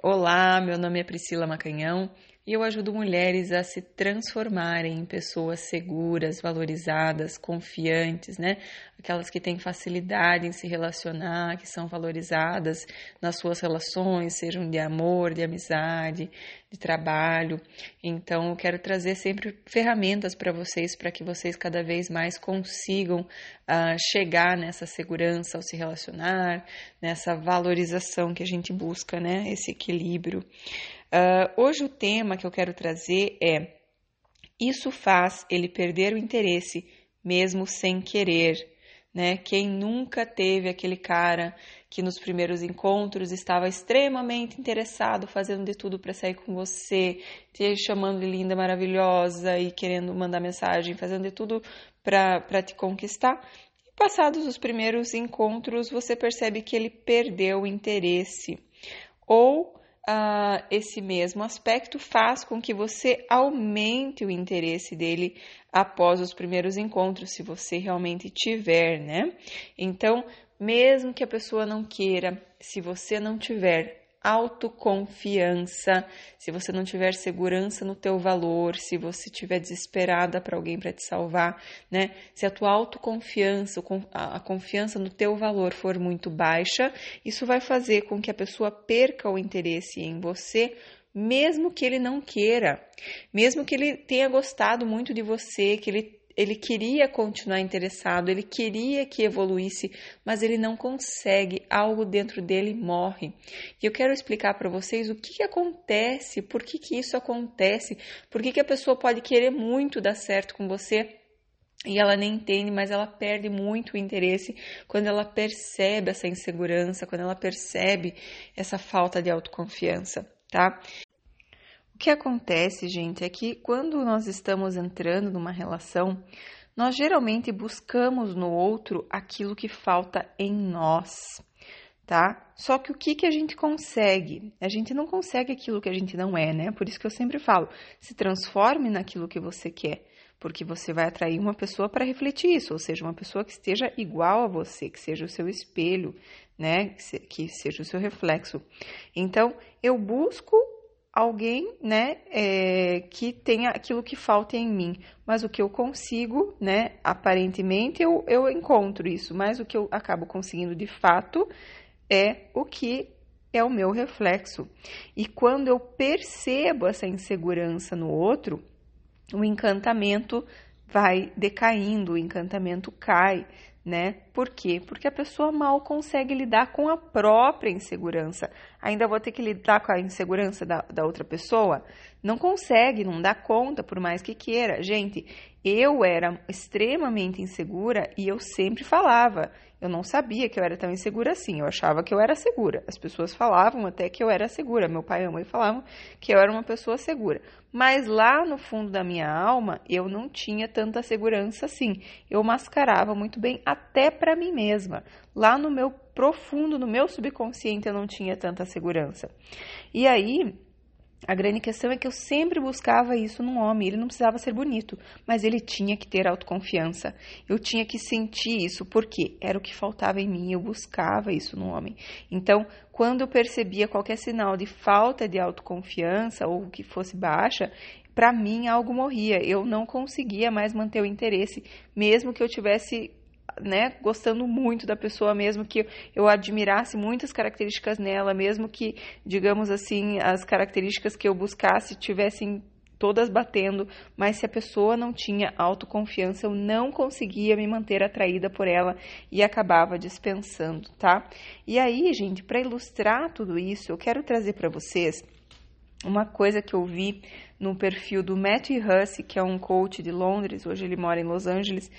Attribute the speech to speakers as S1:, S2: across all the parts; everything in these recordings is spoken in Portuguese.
S1: Olá, meu nome é Priscila Macanhão e eu ajudo mulheres a se transformarem em pessoas seguras, valorizadas, confiantes, né? Aquelas que têm facilidade em se relacionar, que são valorizadas nas suas relações, sejam de amor, de amizade, de trabalho. Então, eu quero trazer sempre ferramentas para vocês, para que vocês cada vez mais consigam uh, chegar nessa segurança ao se relacionar, nessa valorização que a gente busca, né? Esse equilíbrio. Uh, hoje o tema que eu quero trazer é: isso faz ele perder o interesse, mesmo sem querer. Né? Quem nunca teve aquele cara que nos primeiros encontros estava extremamente interessado, fazendo de tudo para sair com você, te chamando de linda, maravilhosa e querendo mandar mensagem, fazendo de tudo para te conquistar. E passados os primeiros encontros, você percebe que ele perdeu o interesse. Ou uh, esse mesmo aspecto faz com que você aumente o interesse dele após os primeiros encontros, se você realmente tiver, né? Então, mesmo que a pessoa não queira, se você não tiver autoconfiança, se você não tiver segurança no teu valor, se você estiver desesperada para alguém para te salvar, né? Se a tua autoconfiança, a confiança no teu valor for muito baixa, isso vai fazer com que a pessoa perca o interesse em você mesmo que ele não queira, mesmo que ele tenha gostado muito de você, que ele ele queria continuar interessado, ele queria que evoluísse, mas ele não consegue, algo dentro dele morre. E eu quero explicar para vocês o que, que, acontece, por que, que isso acontece, por que, que a pessoa pode querer muito dar certo com você e ela nem entende, mas ela perde muito o interesse quando ela percebe essa insegurança, quando ela percebe essa falta de autoconfiança, tá? O que acontece, gente, é que quando nós estamos entrando numa relação, nós geralmente buscamos no outro aquilo que falta em nós, tá? Só que o que, que a gente consegue? A gente não consegue aquilo que a gente não é, né? Por isso que eu sempre falo: se transforme naquilo que você quer, porque você vai atrair uma pessoa para refletir isso, ou seja, uma pessoa que esteja igual a você, que seja o seu espelho, né? Que seja o seu reflexo. Então, eu busco alguém, né, é, que tenha aquilo que falta em mim. Mas o que eu consigo, né, aparentemente eu, eu encontro isso, mas o que eu acabo conseguindo de fato é o que é o meu reflexo. E quando eu percebo essa insegurança no outro, o encantamento vai decaindo, o encantamento cai, né? Por quê? Porque a pessoa mal consegue lidar com a própria insegurança. Ainda vou ter que lidar com a insegurança da, da outra pessoa? Não consegue, não dá conta, por mais que queira. Gente, eu era extremamente insegura e eu sempre falava. Eu não sabia que eu era tão insegura assim. Eu achava que eu era segura. As pessoas falavam até que eu era segura. Meu pai e a mãe falavam que eu era uma pessoa segura. Mas lá no fundo da minha alma, eu não tinha tanta segurança assim. Eu mascarava muito bem até para mim mesma. Lá no meu profundo, no meu subconsciente, eu não tinha tanta segurança. E aí, a grande questão é que eu sempre buscava isso num homem. Ele não precisava ser bonito, mas ele tinha que ter autoconfiança. Eu tinha que sentir isso, porque era o que faltava em mim. Eu buscava isso no homem. Então, quando eu percebia qualquer sinal de falta de autoconfiança ou que fosse baixa, para mim algo morria. Eu não conseguia mais manter o interesse, mesmo que eu tivesse né, gostando muito da pessoa, mesmo que eu admirasse muitas características nela, mesmo que, digamos assim, as características que eu buscasse tivessem todas batendo, mas se a pessoa não tinha autoconfiança, eu não conseguia me manter atraída por ela e acabava dispensando, tá? E aí, gente, para ilustrar tudo isso, eu quero trazer para vocês uma coisa que eu vi no perfil do Matthew Hussey, que é um coach de Londres, hoje ele mora em Los Angeles,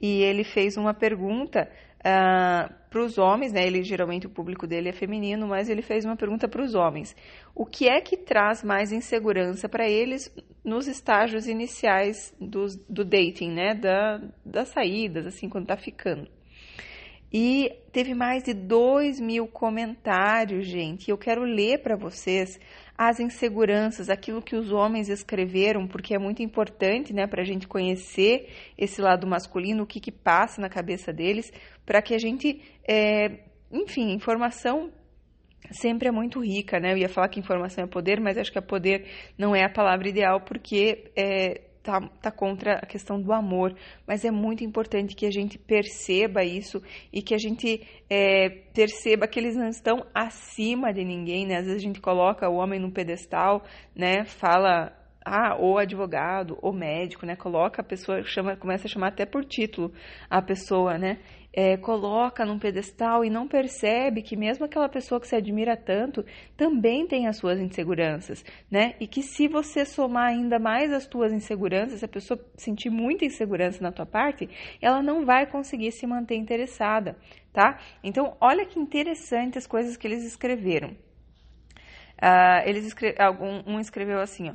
S1: e ele fez uma pergunta uh, ah, para os homens, né? Ele geralmente o público dele é feminino, mas ele fez uma pergunta para os homens: o que é que traz mais insegurança para eles nos estágios iniciais do, do dating, né? Da, das saídas, assim, quando tá ficando. E teve mais de 2 mil comentários, gente. Eu quero ler para vocês as inseguranças, aquilo que os homens escreveram, porque é muito importante, né, para a gente conhecer esse lado masculino, o que, que passa na cabeça deles, para que a gente, é, enfim, informação sempre é muito rica, né? Eu ia falar que informação é poder, mas acho que a poder não é a palavra ideal porque é, tá, tá contra a questão do amor. Mas é muito importante que a gente perceba isso e que a gente é, perceba que eles não estão acima de ninguém, né? Às vezes a gente coloca o homem no pedestal, né? Fala ah, ou advogado, ou médico, né? Coloca a pessoa, chama, começa a chamar até por título a pessoa, né? É, coloca num pedestal e não percebe que mesmo aquela pessoa que se admira tanto também tem as suas inseguranças, né? E que se você somar ainda mais as tuas inseguranças, se a pessoa sentir muita insegurança na tua parte, ela não vai conseguir se manter interessada, tá? Então, olha que interessante as coisas que eles escreveram. Uh, eles escre um, escreveu assim, ó,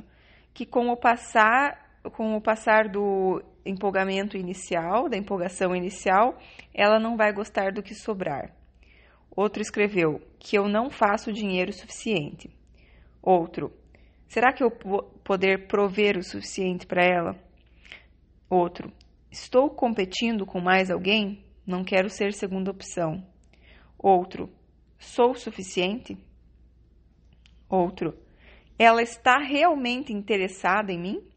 S1: que com o passar com o passar do empolgamento inicial, da empolgação inicial, ela não vai gostar do que sobrar. Outro escreveu que eu não faço dinheiro suficiente. Outro, será que eu poder prover o suficiente para ela? Outro, estou competindo com mais alguém? Não quero ser segunda opção. Outro, sou suficiente? Outro, ela está realmente interessada em mim?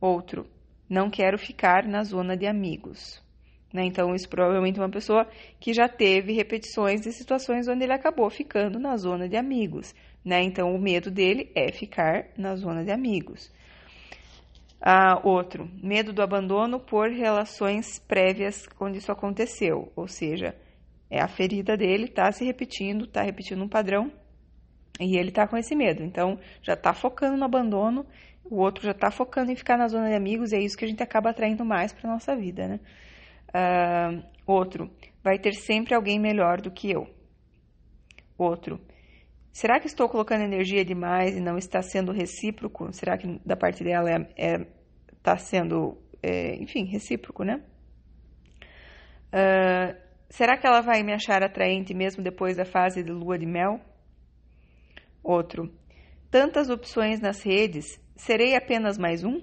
S1: Outro, não quero ficar na zona de amigos. Né? Então, isso provavelmente é uma pessoa que já teve repetições de situações onde ele acabou ficando na zona de amigos. Né? Então, o medo dele é ficar na zona de amigos. Ah, outro, medo do abandono por relações prévias onde isso aconteceu. Ou seja, é a ferida dele está se repetindo, está repetindo um padrão e ele está com esse medo. Então, já está focando no abandono o outro já está focando em ficar na zona de amigos e é isso que a gente acaba atraindo mais para nossa vida, né? Uh, outro, vai ter sempre alguém melhor do que eu. Outro, será que estou colocando energia demais e não está sendo recíproco? Será que da parte dela está é, é, tá sendo, é, enfim, recíproco, né? Uh, será que ela vai me achar atraente mesmo depois da fase de lua de mel? Outro, tantas opções nas redes Serei apenas mais um?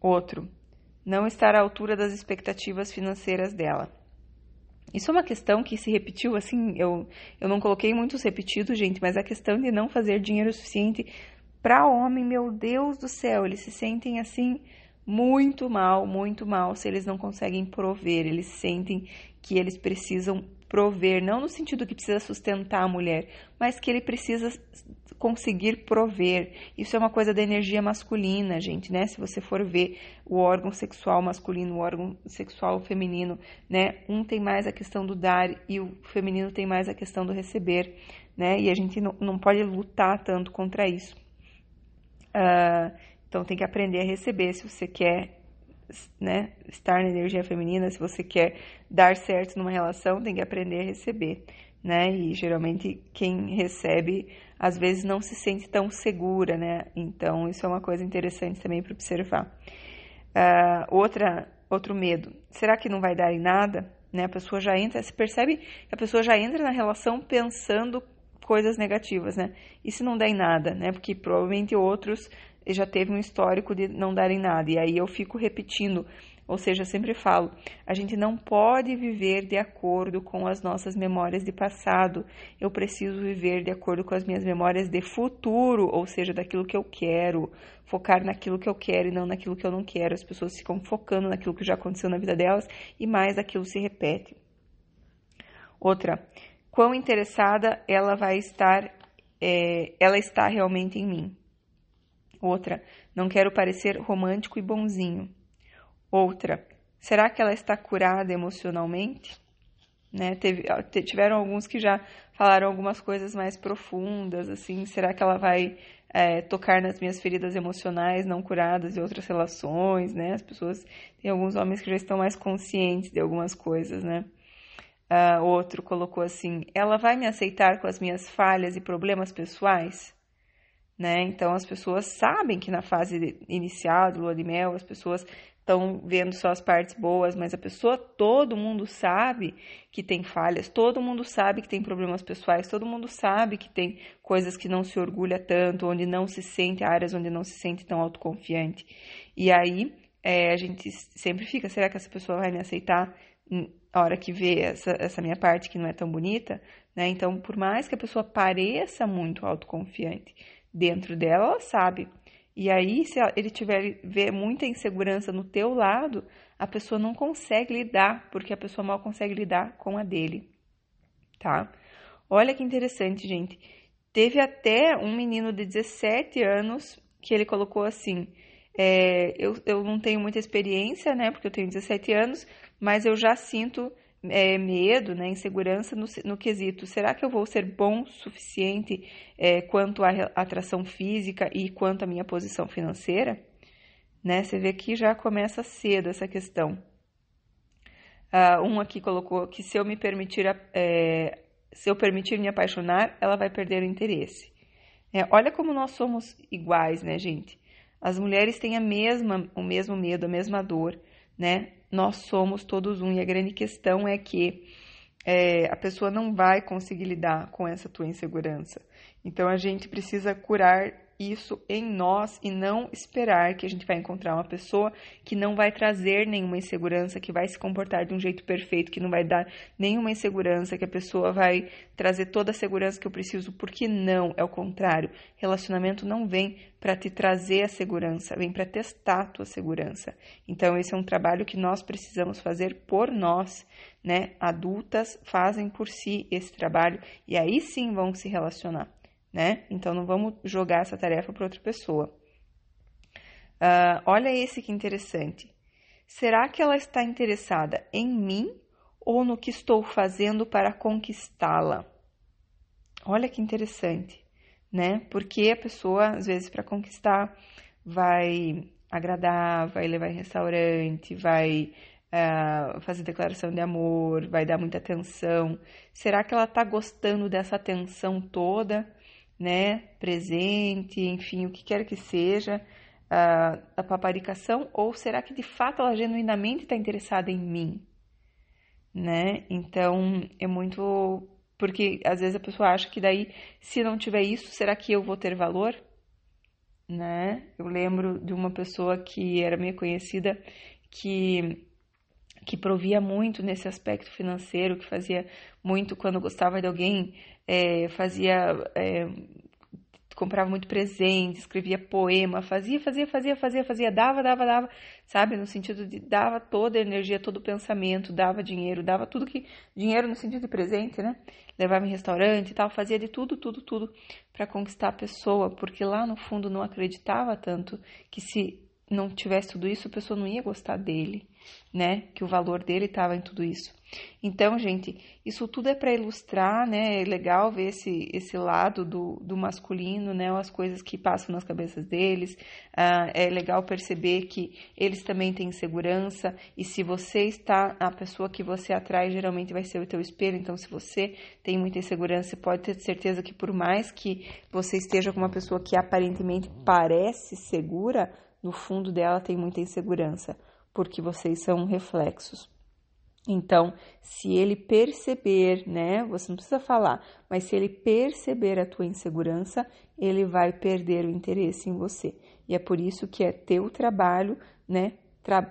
S1: Outro, não estar à altura das expectativas financeiras dela. Isso é uma questão que se repetiu, assim, eu, eu não coloquei muitos repetidos, gente, mas a questão de não fazer dinheiro suficiente para homem, meu Deus do céu, eles se sentem assim muito mal, muito mal se eles não conseguem prover, eles sentem que eles precisam prover, não no sentido que precisa sustentar a mulher, mas que ele precisa conseguir prover. Isso é uma coisa da energia masculina, gente, né? Se você for ver o órgão sexual masculino, o órgão sexual feminino, né? Um tem mais a questão do dar e o feminino tem mais a questão do receber, né? E a gente não, não pode lutar tanto contra isso. Uh, então tem que aprender a receber se você quer né, estar na energia feminina, se você quer dar certo numa relação, tem que aprender a receber, né? E geralmente quem recebe às vezes não se sente tão segura, né? Então isso é uma coisa interessante também para observar. Uh, outra, outro medo, será que não vai dar em nada? Né? A pessoa já entra, se percebe que a pessoa já entra na relação pensando coisas negativas, né? E se não der em nada, né? Porque provavelmente outros já teve um histórico de não darem nada. E aí eu fico repetindo, ou seja, eu sempre falo, a gente não pode viver de acordo com as nossas memórias de passado. Eu preciso viver de acordo com as minhas memórias de futuro, ou seja, daquilo que eu quero, focar naquilo que eu quero e não naquilo que eu não quero. As pessoas ficam focando naquilo que já aconteceu na vida delas e mais aquilo se repete. Outra, quão interessada ela vai estar, é, ela está realmente em mim. Outra, não quero parecer romântico e bonzinho. Outra, será que ela está curada emocionalmente? Né? Teve, tiveram alguns que já falaram algumas coisas mais profundas, assim, será que ela vai é, tocar nas minhas feridas emocionais não curadas e outras relações, né? As pessoas, tem alguns homens que já estão mais conscientes de algumas coisas, né? Uh, outro colocou assim: ela vai me aceitar com as minhas falhas e problemas pessoais? Né? Então as pessoas sabem que na fase inicial do lua de mel as pessoas estão vendo só as partes boas, mas a pessoa, todo mundo sabe que tem falhas, todo mundo sabe que tem problemas pessoais, todo mundo sabe que tem coisas que não se orgulha tanto, onde não se sente, áreas onde não se sente tão autoconfiante. E aí é, a gente sempre fica, será que essa pessoa vai me aceitar? a hora que vê essa, essa minha parte que não é tão bonita, Né? Então, por mais que a pessoa pareça muito autoconfiante, dentro dela ela sabe. E aí, se ele tiver ver muita insegurança no teu lado, a pessoa não consegue lidar, porque a pessoa mal consegue lidar com a dele, tá? Olha que interessante, gente. Teve até um menino de 17 anos que ele colocou assim: é, eu, eu não tenho muita experiência, né? Porque eu tenho 17 anos, mas eu já sinto é, medo, né, insegurança no, no quesito: será que eu vou ser bom o suficiente é, quanto à atração física e quanto à minha posição financeira? Né? Você vê que já começa cedo essa questão. Uh, um aqui colocou que se eu me permitir, é, se eu permitir me apaixonar, ela vai perder o interesse. É, olha como nós somos iguais, né, gente? As mulheres têm a mesma, o mesmo medo, a mesma dor, né? nós somos todos um. E a grande questão é que é, a pessoa não vai conseguir lidar com essa tua insegurança. Então a gente precisa curar isso em nós e não esperar que a gente vai encontrar uma pessoa que não vai trazer nenhuma insegurança, que vai se comportar de um jeito perfeito, que não vai dar nenhuma insegurança, que a pessoa vai trazer toda a segurança que eu preciso, porque não, é o contrário. Relacionamento não vem para te trazer a segurança, vem para testar a tua segurança. Então esse é um trabalho que nós precisamos fazer por nós, né? Adultas fazem por si esse trabalho e aí sim vão se relacionar né? Então não vamos jogar essa tarefa para outra pessoa. Uh, olha esse que interessante. Será que ela está interessada em mim ou no que estou fazendo para conquistá-la? Olha que interessante, né? Porque a pessoa, às vezes, para conquistar, vai agradar, vai levar em restaurante, vai uh, fazer declaração de amor, vai dar muita atenção. Será que ela está gostando dessa atenção toda? Né, presente, enfim, o que quer que seja, a, a paparicação, ou será que de fato ela genuinamente está interessada em mim? Né? Então é muito. Porque às vezes a pessoa acha que daí, se não tiver isso, será que eu vou ter valor? Né? Eu lembro de uma pessoa que era minha conhecida que que provia muito nesse aspecto financeiro, que fazia muito quando gostava de alguém, é, fazia. É, comprava muito presente, escrevia poema, fazia, fazia, fazia, fazia, fazia, dava, dava, dava, sabe? No sentido de dava toda a energia, todo o pensamento, dava dinheiro, dava tudo que. Dinheiro no sentido de presente, né? Levava em restaurante e tal, fazia de tudo, tudo, tudo para conquistar a pessoa, porque lá no fundo não acreditava tanto que se não tivesse tudo isso, a pessoa não ia gostar dele né? Que o valor dele estava em tudo isso. Então, gente, isso tudo é para ilustrar, né? É legal ver esse, esse lado do, do masculino, né? As coisas que passam nas cabeças deles. Ah, é legal perceber que eles também têm segurança. E se você está, a pessoa que você atrai geralmente vai ser o teu espelho. Então, se você tem muita insegurança, você pode ter certeza que por mais que você esteja com uma pessoa que aparentemente parece segura, no fundo dela tem muita insegurança porque vocês são reflexos. Então, se ele perceber, né, você não precisa falar, mas se ele perceber a tua insegurança, ele vai perder o interesse em você. E é por isso que é teu trabalho, né,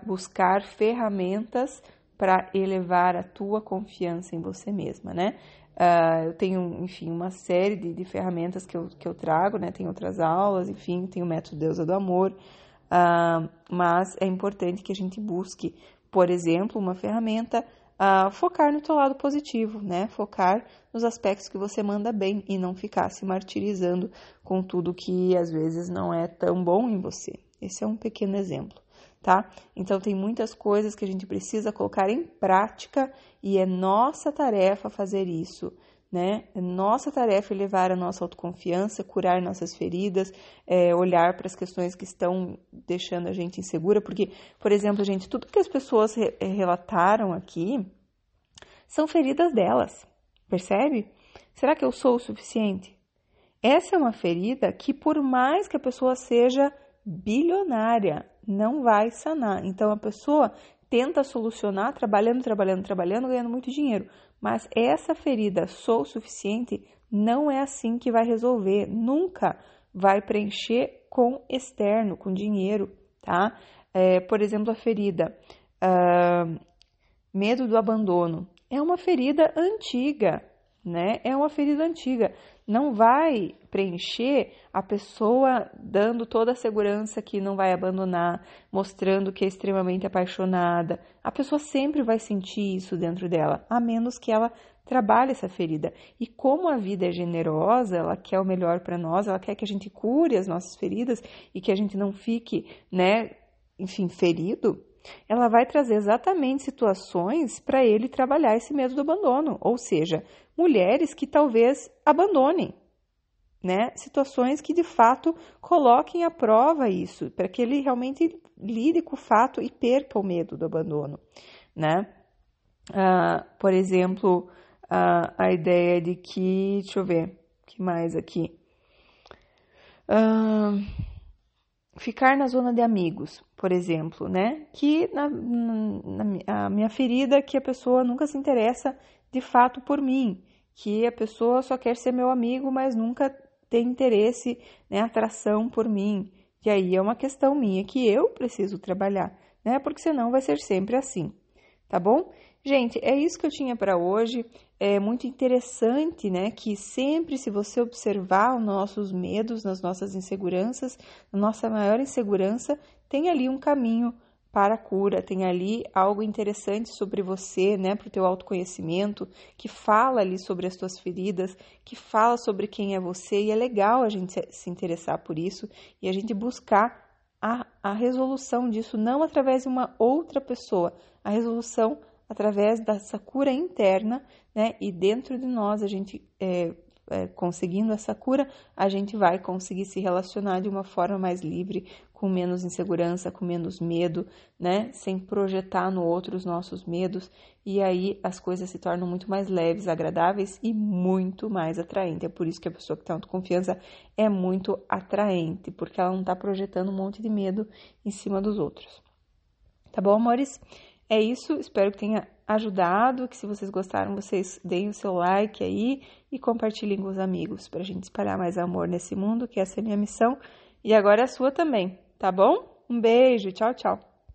S1: buscar ferramentas para elevar a tua confiança em você mesma, né? Uh, eu tenho, enfim, uma série de, de ferramentas que eu, que eu trago, né? Tem outras aulas, enfim, tem o método Deusa do Amor, Uh, mas é importante que a gente busque, por exemplo, uma ferramenta uh, focar no teu lado positivo, né? Focar nos aspectos que você manda bem e não ficar se martirizando com tudo que às vezes não é tão bom em você. Esse é um pequeno exemplo, tá? Então tem muitas coisas que a gente precisa colocar em prática e é nossa tarefa fazer isso né? É nossa tarefa é levar a nossa autoconfiança, curar nossas feridas, é, olhar para as questões que estão deixando a gente insegura, porque, por exemplo, gente, tudo que as pessoas re é, relataram aqui são feridas delas, percebe? Será que eu sou o suficiente? Essa é uma ferida que, por mais que a pessoa seja bilionária, não vai sanar. Então, a pessoa tenta solucionar trabalhando, trabalhando, trabalhando, ganhando muito dinheiro. Mas essa ferida sou suficiente não é assim que vai resolver, nunca vai preencher com externo, com dinheiro, tá? É, por exemplo, a ferida uh, medo do abandono é uma ferida antiga, né? É uma ferida antiga. Não vai preencher a pessoa dando toda a segurança que não vai abandonar, mostrando que é extremamente apaixonada. A pessoa sempre vai sentir isso dentro dela, a menos que ela trabalhe essa ferida. E como a vida é generosa, ela quer o melhor para nós, ela quer que a gente cure as nossas feridas e que a gente não fique, né, enfim, ferido ela vai trazer exatamente situações para ele trabalhar esse medo do abandono, ou seja, mulheres que talvez abandonem, né? Situações que de fato coloquem à prova isso, para que ele realmente lide com o fato e perca o medo do abandono, né? Ah, por exemplo, a, a ideia de que, deixa eu ver, que mais aqui? Ah, ficar na zona de amigos, por exemplo, né? Que na, na, a minha ferida que a pessoa nunca se interessa de fato por mim, que a pessoa só quer ser meu amigo, mas nunca tem interesse, né, atração por mim. E aí é uma questão minha que eu preciso trabalhar, né? Porque senão vai ser sempre assim, tá bom? Gente, é isso que eu tinha para hoje. É muito interessante, né? Que sempre, se você observar os nossos medos, nas nossas inseguranças, a nossa maior insegurança, tem ali um caminho para a cura, tem ali algo interessante sobre você, né, para o teu autoconhecimento, que fala ali sobre as tuas feridas, que fala sobre quem é você, e é legal a gente se interessar por isso e a gente buscar a, a resolução disso, não através de uma outra pessoa, a resolução através dessa cura interna, né? E dentro de nós, a gente é, é, conseguindo essa cura, a gente vai conseguir se relacionar de uma forma mais livre, com menos insegurança, com menos medo, né? Sem projetar no outro os nossos medos. E aí as coisas se tornam muito mais leves, agradáveis e muito mais atraentes. É por isso que a pessoa que tem autoconfiança é muito atraente, porque ela não está projetando um monte de medo em cima dos outros. Tá bom, amores? É isso, espero que tenha ajudado, que se vocês gostaram, vocês deem o seu like aí e compartilhem com os amigos para a gente espalhar mais amor nesse mundo, que essa é a minha missão e agora é a sua também, tá bom? Um beijo, tchau, tchau.